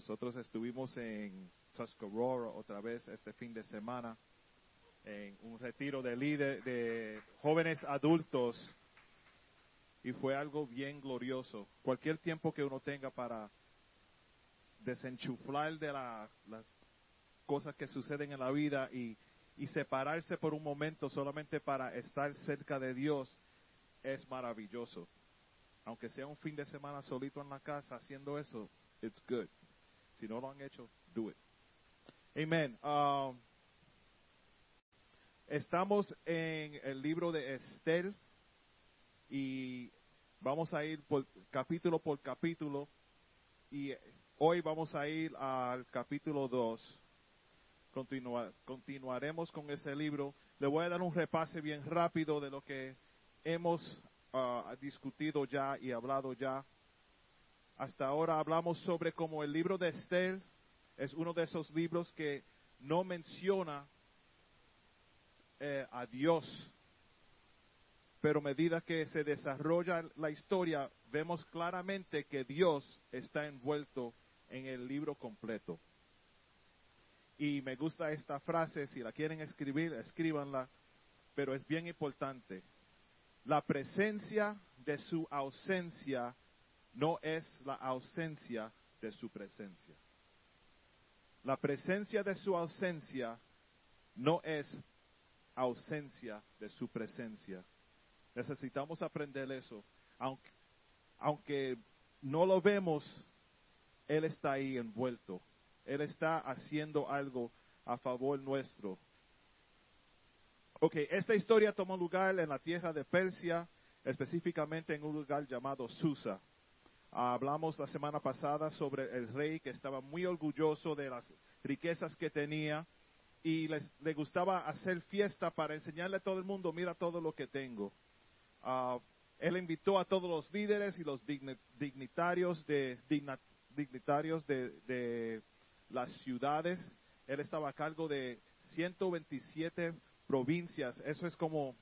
nosotros estuvimos en Tuscarora otra vez este fin de semana en un retiro de líder de jóvenes adultos y fue algo bien glorioso. Cualquier tiempo que uno tenga para desenchuflar de las cosas que suceden en la vida y, y separarse por un momento solamente para estar cerca de Dios es maravilloso. Aunque sea un fin de semana solito en la casa haciendo eso, it's good. Si no lo han hecho, do it. Amen. Um, estamos en el libro de Esther y vamos a ir por capítulo por capítulo y hoy vamos a ir al capítulo 2. continuaremos con ese libro. Le voy a dar un repase bien rápido de lo que hemos uh, discutido ya y hablado ya. Hasta ahora hablamos sobre cómo el libro de Esther es uno de esos libros que no menciona eh, a Dios pero a medida que se desarrolla la historia, vemos claramente que Dios está envuelto en el libro completo. Y me gusta esta frase, si la quieren escribir, escríbanla, pero es bien importante. La presencia de su ausencia no es la ausencia de su presencia. La presencia de su ausencia no es ausencia de su presencia. Necesitamos aprender eso. Aunque, aunque no lo vemos, Él está ahí envuelto. Él está haciendo algo a favor nuestro. Ok, esta historia tomó lugar en la tierra de Persia, específicamente en un lugar llamado Susa. Hablamos la semana pasada sobre el rey que estaba muy orgulloso de las riquezas que tenía y les, le gustaba hacer fiesta para enseñarle a todo el mundo, mira todo lo que tengo. Ah, él invitó a todos los líderes y los dignitarios de, dignitarios de, las ciudades. Él estaba a cargo de 127 provincias. Eso es como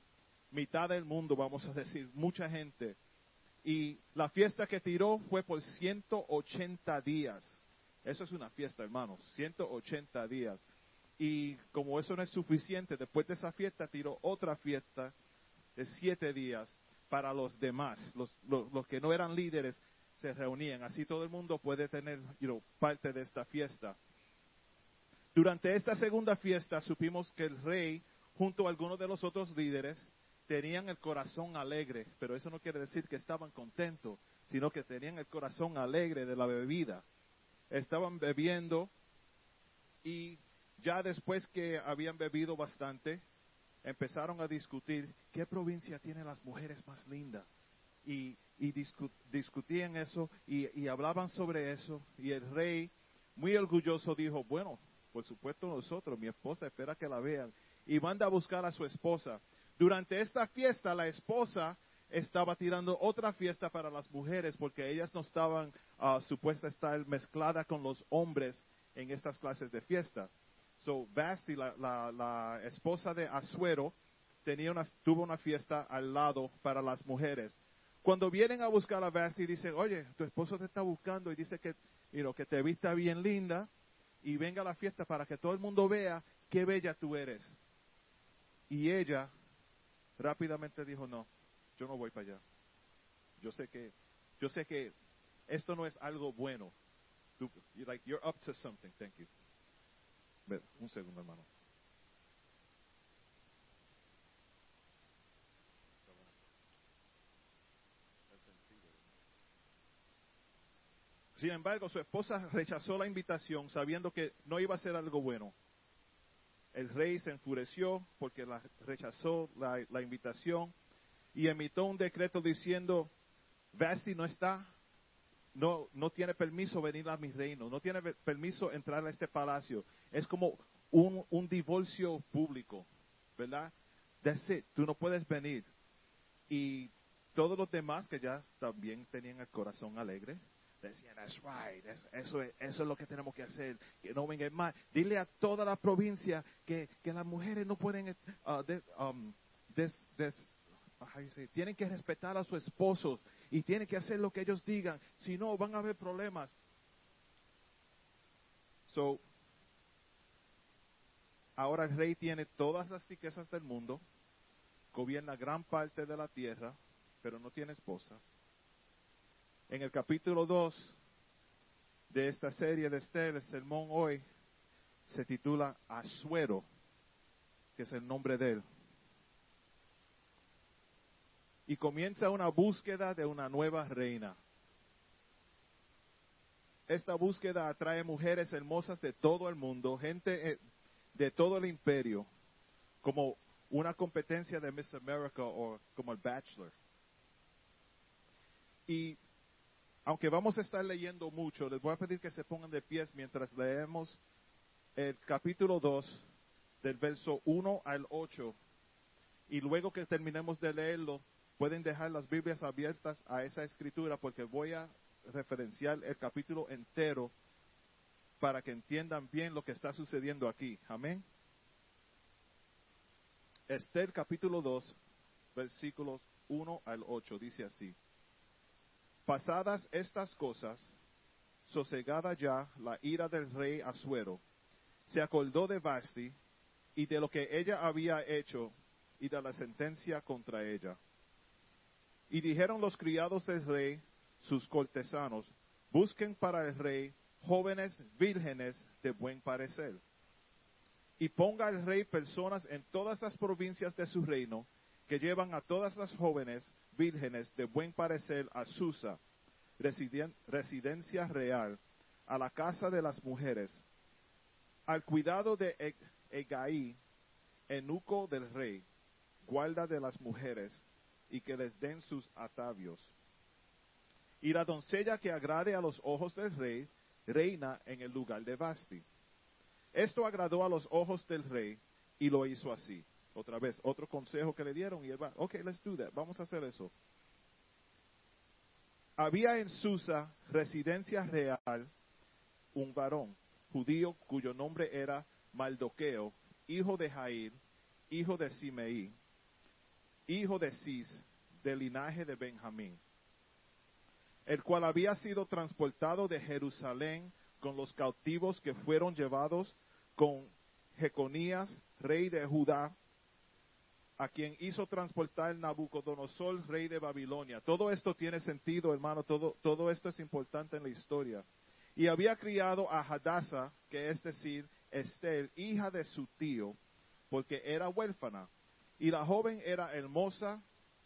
mitad del mundo, vamos a decir, mucha gente. Y la fiesta que tiró fue por 180 días. Eso es una fiesta, hermanos, 180 días. Y como eso no es suficiente, después de esa fiesta tiró otra fiesta de siete días para los demás, los, los, que no eran líderes se reunían. Así todo el mundo puede tener parte de esta fiesta. Durante esta segunda fiesta supimos que el rey, junto a algunos de los otros líderes, tenían el corazón alegre, pero eso no quiere decir que estaban contentos, sino que tenían el corazón alegre de la bebida. Estaban bebiendo y ya después que habían bebido bastante, empezaron a discutir qué provincia tiene las mujeres más lindas. Y, discutían eso y, hablaban sobre eso. Y el rey, muy orgulloso, dijo, bueno, por supuesto nosotros, mi esposa espera que la vean. Y manda a buscar a su esposa. Durante esta fiesta, la esposa estaba tirando otra fiesta para las mujeres porque ellas no estaban uh, supuestas estar mezcladas con los hombres en estas clases de fiesta. So, Basti, la, esposa de Asuero, tenía una, tuvo una fiesta al lado para las mujeres. Cuando vienen a buscar a Basti, dicen, oye, tu esposo te está buscando y dice que, que te vista bien linda y venga a la fiesta para que todo el mundo vea qué bella tú eres. Y ella rápidamente dijo, no, yo no voy para allá. Yo sé que, yo sé que esto no es algo bueno. like, you're up to something. Thank you un segundo, hermano. Sin embargo, su esposa rechazó la invitación sabiendo que no iba a ser algo bueno. El rey se enfureció porque la, rechazó la, invitación y emitió un decreto diciendo, Vasti no está no, no tiene permiso venir a mi reino, no tiene permiso entrar a este palacio. Es como un, un divorcio público, ¿verdad? That's it, tú no puedes venir. Y todos los demás que ya también tenían el corazón alegre, decían, that's right, eso, es, eso es lo que tenemos que hacer, que no vengan más. Dile a toda la provincia que, que las mujeres no pueden, uh, um, tienen que respetar a su esposo y tienen que hacer lo que ellos digan, si no van a haber problemas. So, ahora el rey tiene todas las riquezas del mundo, gobierna gran parte de la tierra, pero no tiene esposa. En el capítulo 2 de esta serie de Esther, el sermón hoy se titula Asuero, que es el nombre de él. Y comienza una búsqueda de una nueva reina. Esta búsqueda atrae mujeres hermosas de todo el mundo, gente eh, de todo el imperio, como una competencia de Miss America o como el Bachelor. Y aunque vamos a estar leyendo mucho, les voy a pedir que se pongan de pies mientras leemos el capítulo 2 del verso 1 al 8. Y luego que terminemos de leerlo, pueden dejar las Biblias abiertas a esa escritura porque voy a referenciar el capítulo entero para que entiendan bien lo que está sucediendo aquí. Amén. Esther capítulo 2, versículos 1 al 8, dice así. Pasadas estas cosas, sosegada ya la ira del rey Asuero, se acordó de Basti y de lo que ella había hecho y de la sentencia contra ella. Y dijeron los criados del rey, sus cortesanos, busquen para el rey jóvenes vírgenes de buen parecer. Y ponga el rey personas en todas las provincias de su reino que llevan a todas las jóvenes vírgenes de buen parecer a Susa, residencia real, a la casa de las mujeres, al cuidado de Egaí, enuco del rey, guarda de las mujeres, y que les den sus atavios. Y la doncella que agrade a los ojos del rey, reina en el lugar de Basti. Esto agradó a los ojos del rey y lo hizo así. Otra vez, otro consejo que le dieron y él va, ok, let's do that, vamos a hacer eso. Había en Susa, residencia real, un varón judío cuyo nombre era Maldoqueo, hijo de Jair, hijo de Simeí, hijo de Cis, del linaje de Benjamín el cual había sido transportado de Jerusalén con los cautivos que fueron llevados con Jeconías, rey de Judá, a quien hizo transportar Nabucodonosor, rey de Babilonia. Todo esto tiene sentido, hermano, todo, todo esto es importante en la historia. Y había criado a Hadassah, que es decir, Estel, hija de su tío, porque era huérfana. Y la joven era hermosa,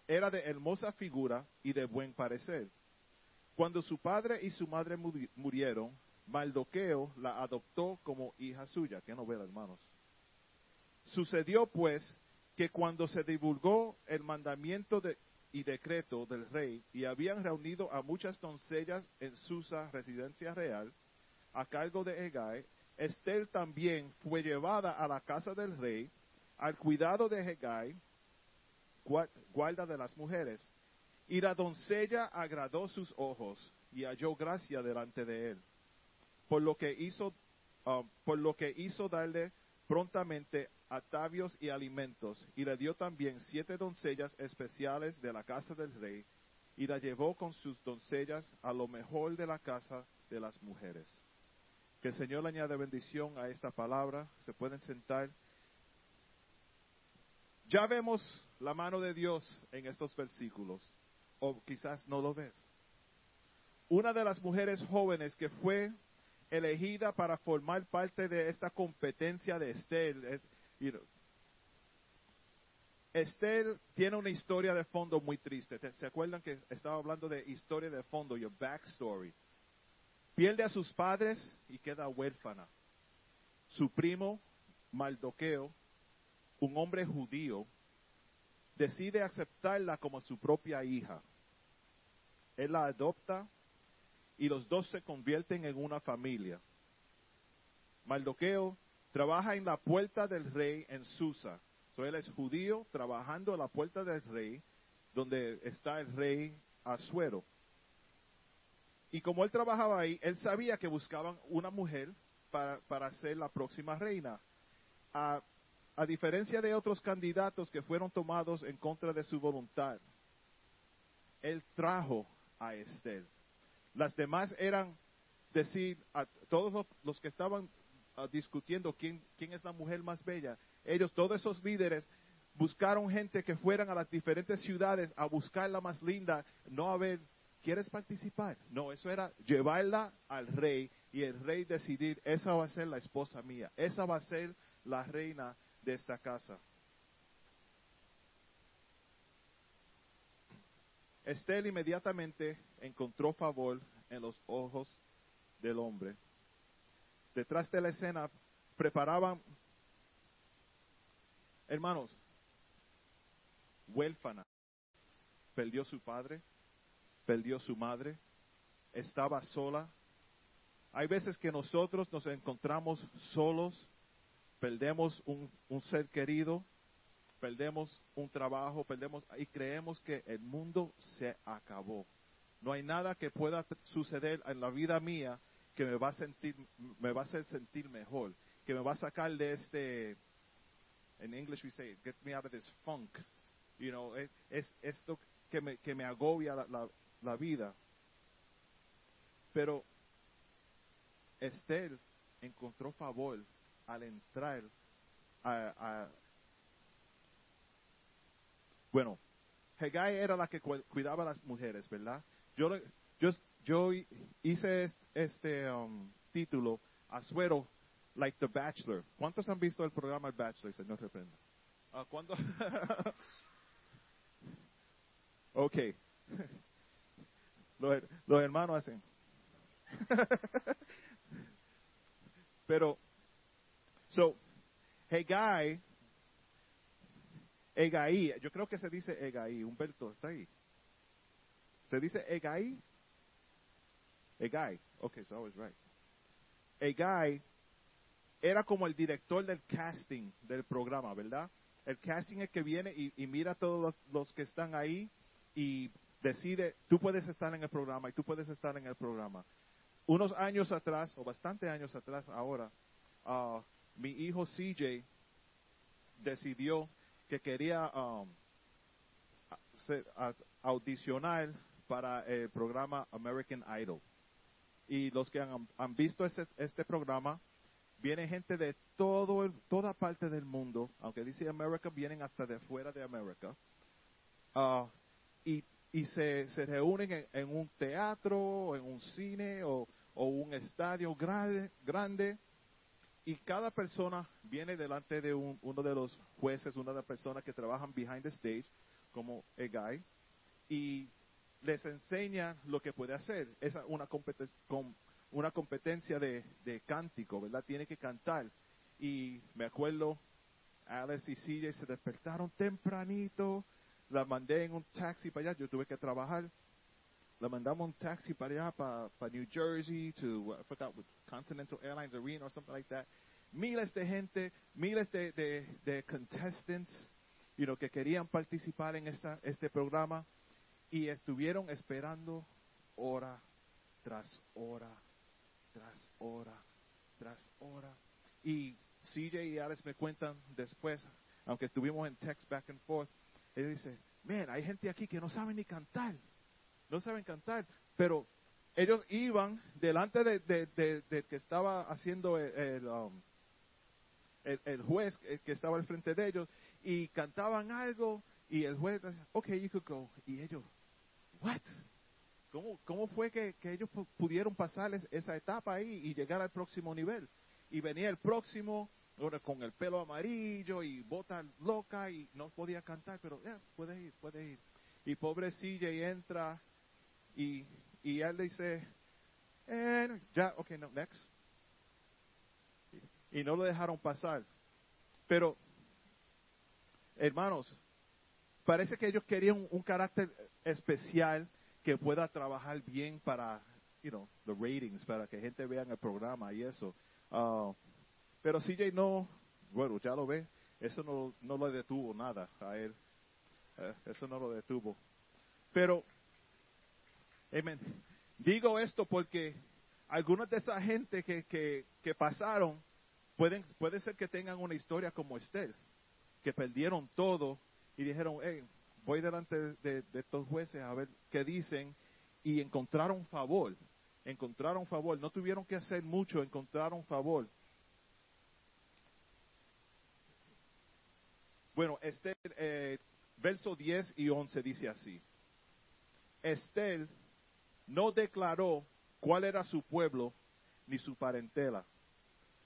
era de hermosa figura y de buen parecer. Cuando su padre y su madre murieron, Maldoqueo la adoptó como hija suya. Qué novela, hermanos. Sucedió pues que cuando se divulgó el mandamiento y decreto del rey y habían reunido a muchas doncellas en Susa, residencia real, a cargo de Hegai, Estel también fue llevada a la casa del rey al cuidado de Hegai, guarda de las mujeres. Y la doncella agradó sus ojos y halló gracia delante de él, por lo que hizo, um, por lo que hizo darle prontamente atavios y alimentos, y le dio también siete doncellas especiales de la casa del rey, y la llevó con sus doncellas a lo mejor de la casa de las mujeres. Que el Señor le añade bendición a esta palabra. Se pueden sentar. Ya vemos la mano de Dios en estos versículos o quizás no lo ves. Una de las mujeres jóvenes que fue elegida para formar parte de esta competencia de Estel. Estel tiene una historia de fondo muy triste. ¿Se acuerdan que estaba hablando de historia de fondo, your backstory? Pierde a sus padres y queda huérfana. Su primo, Maldoqueo, un hombre judío, decide aceptarla como su propia hija. Él la adopta y los dos se convierten en una familia. Maldoqueo trabaja en la puerta del rey en Susa. él es judío trabajando en la puerta del rey, donde está el rey Asuero. Y como él trabajaba ahí, él sabía que buscaban una mujer para, para ser la próxima reina. A, a diferencia de otros candidatos que fueron tomados en contra de su voluntad, él trajo a Estel. Las demás eran decir a todos los que estaban ah, discutiendo quién, quién es la mujer más bella, ellos, todos esos líderes, buscaron gente que fueran a las diferentes ciudades a buscar la más linda, no a ver, ¿quieres participar? No, eso era llevarla al rey y el rey decidir, esa va a ser la esposa mía, esa va a ser la reina de esta casa. Estel inmediatamente encontró favor en los ojos del hombre. Detrás de la escena preparaban, hermanos, huérfana, perdió su padre, perdió su madre, estaba sola. Hay veces que nosotros nos encontramos solos, perdemos un, un ser querido, perdemos un trabajo, perdemos y creemos que el mundo se acabó. No hay nada que pueda suceder en la vida mía que me va a sentir, me va a hacer sentir mejor, que me va a sacar de este, en English we say, get me out of this funk. You know, es, es esto que me, que me agobia la, la, vida. Pero Esther encontró favor al entrar a, a, bueno, Hegai era la que cuidaba a las mujeres, ¿verdad? Yo, yo, yo hice este um, título, Azuero, like the Bachelor. ¿Cuántos han visto el programa El Bachelor, señor reprenda? Uh, ¿Cuándo? ok. los, los hermanos hacen. Pero, so, Hegai Egaí, yo creo que se dice Egaí, Humberto, ¿está ahí? ¿Se dice Egaí? Egai, ok, so I was right. Egai era como el director del casting del programa, ¿verdad? El casting es que viene y, mira a todos los, que están ahí y decide, tú puedes estar en el programa y tú puedes estar en el programa. Unos años atrás, o bastante años atrás ahora, uh, mi hijo CJ decidió que quería um, audicionar para el programa American Idol. Y los que han, visto este programa, viene gente de todo toda parte del mundo, aunque dice America, vienen hasta de fuera de América. Uh, y, y se, se reúnen en, un teatro, en un cine o, o un estadio grande, grande y cada persona viene delante de uno de los jueces, una de las personas que trabajan behind the stage, como el guy, y les enseña lo que puede hacer. Es una competencia, una competencia de, de cántico, ¿verdad? Tiene que cantar. Y me acuerdo, Alex y CJ se despertaron tempranito, la mandé en un taxi para allá, yo tuve que trabajar la mandamos un taxi para allá, para, para New Jersey, to, I forgot, Continental Airlines Arena or something like that. Miles de gente, miles de, de, de contestants, you know, que querían participar en esta, este programa y estuvieron esperando hora tras hora, tras hora, tras hora. Y CJ y Alex me cuentan después, aunque estuvimos en text back and forth, él dice, man, hay gente aquí que no sabe ni cantar no saben cantar, pero ellos iban delante de, que estaba haciendo el, um, el, juez que estaba al frente de ellos y cantaban algo y el juez decía, ok, you could go. Y ellos, what? ¿Cómo, cómo fue que, ellos pudieron pasar esa etapa ahí y llegar al próximo nivel? Y venía el próximo con el pelo amarillo y bota loca y no podía cantar, pero ya, puede ir, puede ir. Y pobrecilla y entra y, y él dice, eh, ya, ok, no, next. Y no lo dejaron pasar. Pero, hermanos, parece que ellos querían un, carácter especial que pueda trabajar bien para, you know, the ratings, para que gente vea el programa y eso. Uh, pero CJ no, bueno, ya lo ve, eso no, no lo detuvo nada a él. Eh, eso no lo detuvo. Pero Amén. Digo esto porque algunos de esa gente que, que, pasaron pueden, puede ser que tengan una historia como Esther, que perdieron todo y dijeron, hey, voy delante de, estos jueces a ver qué dicen y encontraron favor. encontraron favor. No tuvieron que hacer mucho, encontraron favor. Bueno, Esther, eh, verso 10 y 11 dice así. Esther no declaró cuál era su pueblo ni su parentela,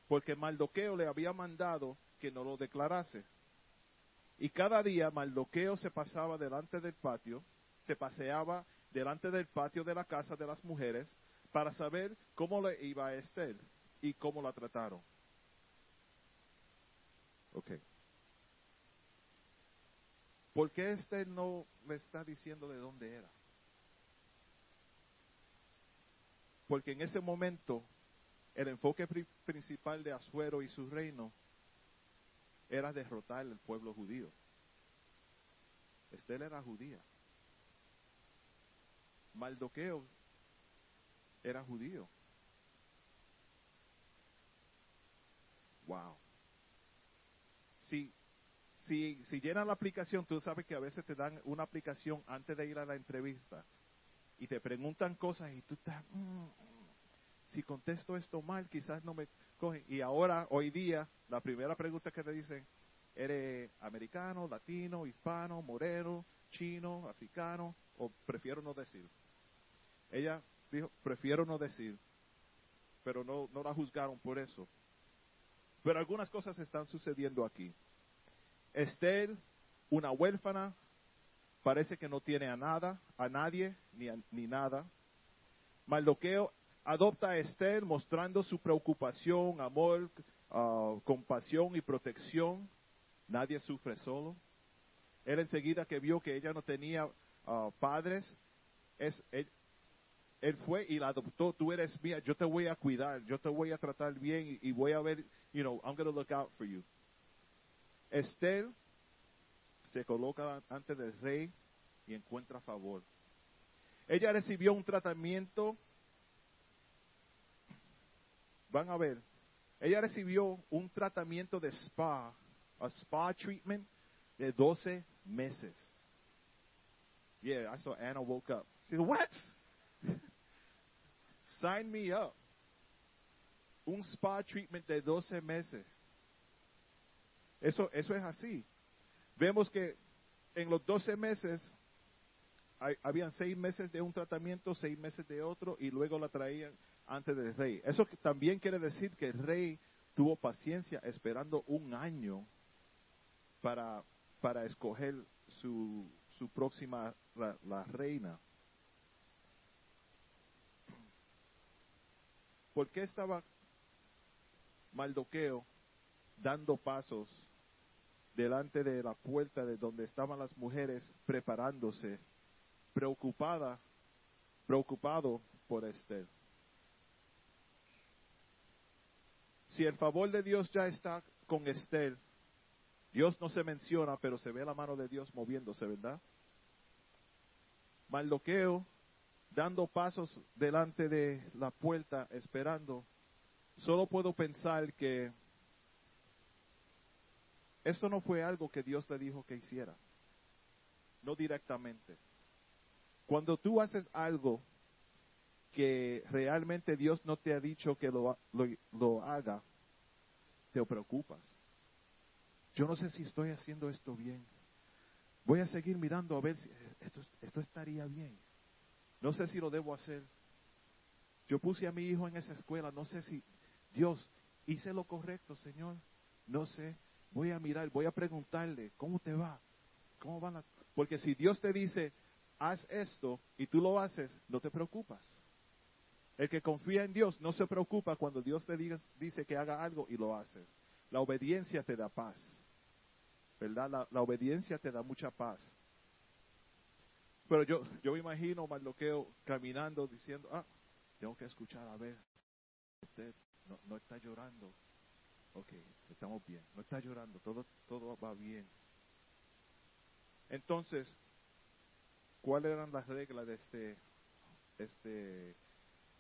porque Maldoqueo le había mandado que no lo declarase. Y cada día Maldoqueo se pasaba delante del patio, se paseaba delante del patio de la casa de las mujeres para saber cómo le iba a Esther y cómo la trataron. Ok. ¿Por qué Esther no me está diciendo de dónde era? Porque en ese momento el enfoque principal de Asuero y su reino era derrotar al pueblo judío. Esther era judía. Maldoqueo era judío. Wow. Si, si, si llenan la aplicación, tú sabes que a veces te dan una aplicación antes de ir a la entrevista y te preguntan cosas y tú estás, mm, si contesto esto mal, quizás no me cogen. Y ahora, hoy día, la primera pregunta que te dicen, ¿eres americano, latino, hispano, moreno, chino, africano? O prefiero no decir. Ella dijo, prefiero no decir, pero no, no la juzgaron por eso. Pero algunas cosas están sucediendo aquí. Esther, una huérfana, parece que no tiene a nada, a nadie, ni, ni nada. Maldoqueo adopta a Esther mostrando su preocupación, amor, ah, compasión y protección. Nadie sufre solo. Él enseguida que vio que ella no tenía ah, padres, es, él, fue y la adoptó. Tú eres mía, yo te voy a cuidar, yo te voy a tratar bien y, voy a ver, you know, I'm going to look out for you. Esther se coloca ante el rey y encuentra favor. Ella recibió un tratamiento van a ver, ella recibió un tratamiento de spa, a spa treatment de 12 meses. Yeah, I saw Anna woke up. She said, what? Sign me up. Un spa treatment de 12 meses. Eso, eso es así. Vemos que en los 12 meses habían 6 meses de un tratamiento, 6 meses de otro y luego la traían antes del rey. Eso también quiere decir que el rey tuvo paciencia esperando un año para, para escoger su, su próxima, la, reina. ¿Por qué estaba Maldoqueo dando pasos delante de la puerta de donde estaban las mujeres preparándose, preocupada, preocupado por Esther? Si el favor de Dios ya está con Esther, Dios no se menciona, pero se ve la mano de Dios moviéndose, ¿verdad? Maldoqueo, dando pasos delante de la puerta, esperando, solo puedo pensar que esto no fue algo que Dios le dijo que hiciera, no directamente. Cuando tú haces algo que realmente Dios no te ha dicho que lo, lo, haga, te preocupas. Yo no sé si estoy haciendo esto bien. Voy a seguir mirando a ver si esto, esto estaría bien. No sé si lo debo hacer. Yo puse a mi hijo en esa escuela, no sé si, Dios, hice lo correcto, Señor. No sé. Voy a mirar, voy a preguntarle, ¿cómo te va? ¿Cómo van las Porque si Dios te dice, haz esto y tú lo haces, no te preocupas. El que confía en Dios no se preocupa cuando Dios te dice que haga algo y lo hace. La obediencia te da paz. ¿Verdad? La, obediencia te da mucha paz. Pero yo, yo me imagino Marloqueo caminando diciendo, ah, tengo que escuchar, a ver, usted no, no está llorando. Ok, estamos bien, no está llorando, todo, todo va bien. Entonces, ¿cuáles eran las reglas de este, este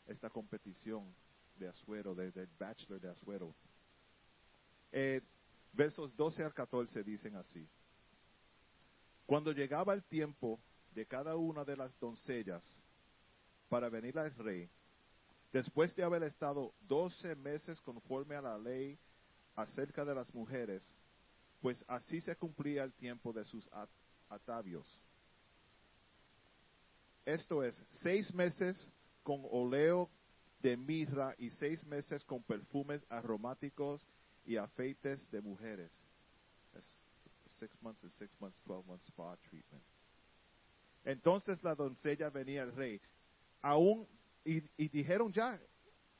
esta competición de Azuero, del Bachelor de Azuero. Eh, versos 12 al 14 dicen así. Cuando llegaba el tiempo de cada una de las doncellas para venir al rey, después de haber estado doce meses conforme a la ley acerca de las mujeres, pues así se cumplía el tiempo de sus at- atavios. Esto es, seis meses con oleo de mirra y seis meses con perfumes aromáticos y afeites de mujeres. Es six months and six months, twelve months spa treatment. Entonces la doncella venía al rey. Aún, y, y dijeron ya,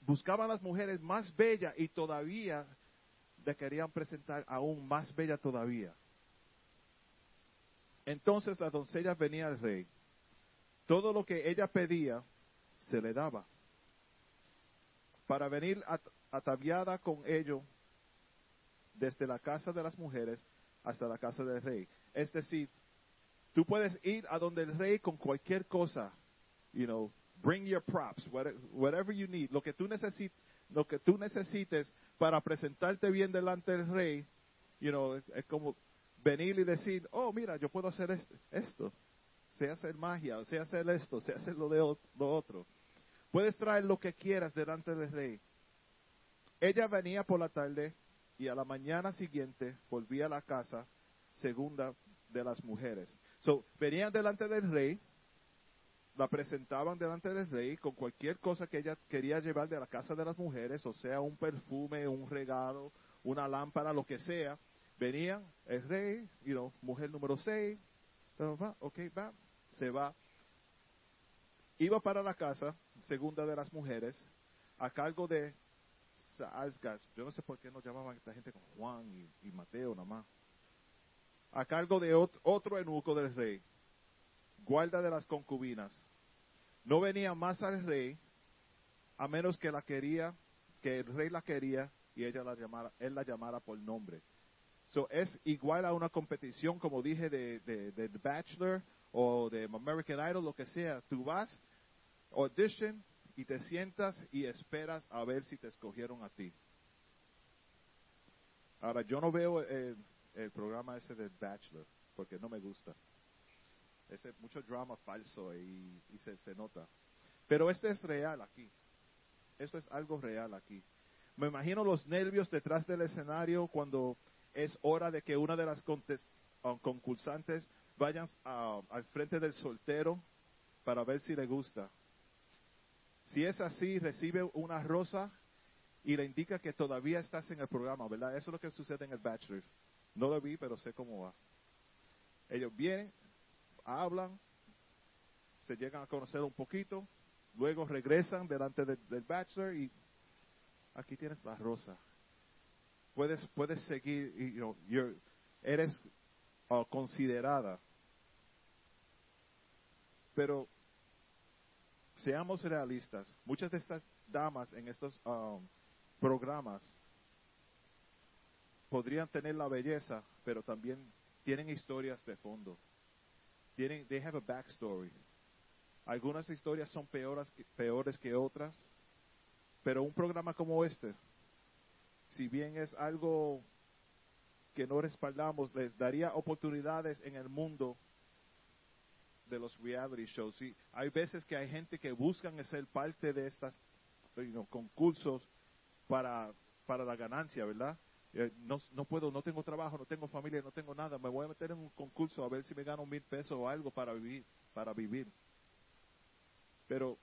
buscaban las mujeres más bellas y todavía le querían presentar aún más bella todavía. Entonces la doncella venía al rey. Todo lo que ella pedía se le daba. Para venir at- ataviada con ello desde la casa de las mujeres hasta la casa del rey. Es decir, tú puedes ir a donde el rey con cualquier cosa, you know, bring your props, what- whatever you need, lo que tú necesites, lo que tú necesites para presentarte bien delante del rey, you know, es, como venir y decir, oh, mira, yo puedo hacer est- esto, sé hacer magia, sé hacer esto, sé hacer lo de lo otro. Puedes traer lo que quieras delante del rey. Ella venía por la tarde y a la mañana siguiente volvía a la casa segunda de las mujeres. So, venían delante del rey, la presentaban delante del rey con cualquier cosa que ella quería llevar de la casa de las mujeres, o sea, un perfume, un regalo, una lámpara, lo que sea. Venían el rey, you know, mujer número 6, ok, va, se va. Iba para la casa, segunda de las mujeres, a cargo de Saasgas. Yo no sé por qué no llamaban a esta gente con Juan y, Mateo nada más. A cargo de ot- otro eunuco del rey, guarda de las concubinas. No venía más al rey a menos que la quería, que el rey la quería y ella la llamara, él la llamara por nombre. So, es igual a una competición, como dije, de, de, de Bachelor o de American Idol, lo que sea. Tú vas, audition y te sientas y esperas a ver si te escogieron a ti. Ahora, yo no veo el, el programa ese de Bachelor porque no me gusta. Ese mucho drama falso y, y se, se nota. Pero este es real aquí. Esto es algo real aquí. Me imagino los nervios detrás del escenario cuando es hora de que una de las um, concursantes vayan ah, al frente del soltero para ver si le gusta. Si es así, recibe una rosa y le indica que todavía estás en el programa, ¿verdad? Eso es lo que sucede en el Bachelor. No lo vi, pero sé cómo va. Ellos vienen, hablan, se llegan a conocer un poquito, luego regresan delante del, Bachelor y aquí tienes la rosa. Puedes, puedes seguir, you know, eres uh, considerada. Pero seamos realistas. Muchas de estas damas en estos um, programas podrían tener la belleza, pero también tienen historias de fondo. Tienen, they have a backstory. Algunas historias son peores peores que otras, pero un programa como este, si bien es algo que no respaldamos, les daría oportunidades en el mundo de los reality shows. Y hay veces que hay gente que buscan ser parte de estos concursos para, para la ganancia, ¿verdad? Eh, no, no puedo, no tengo trabajo, no tengo familia, no tengo nada. Me voy a meter en un concurso a ver si me gano mil pesos o algo para vivir, para vivir. Pero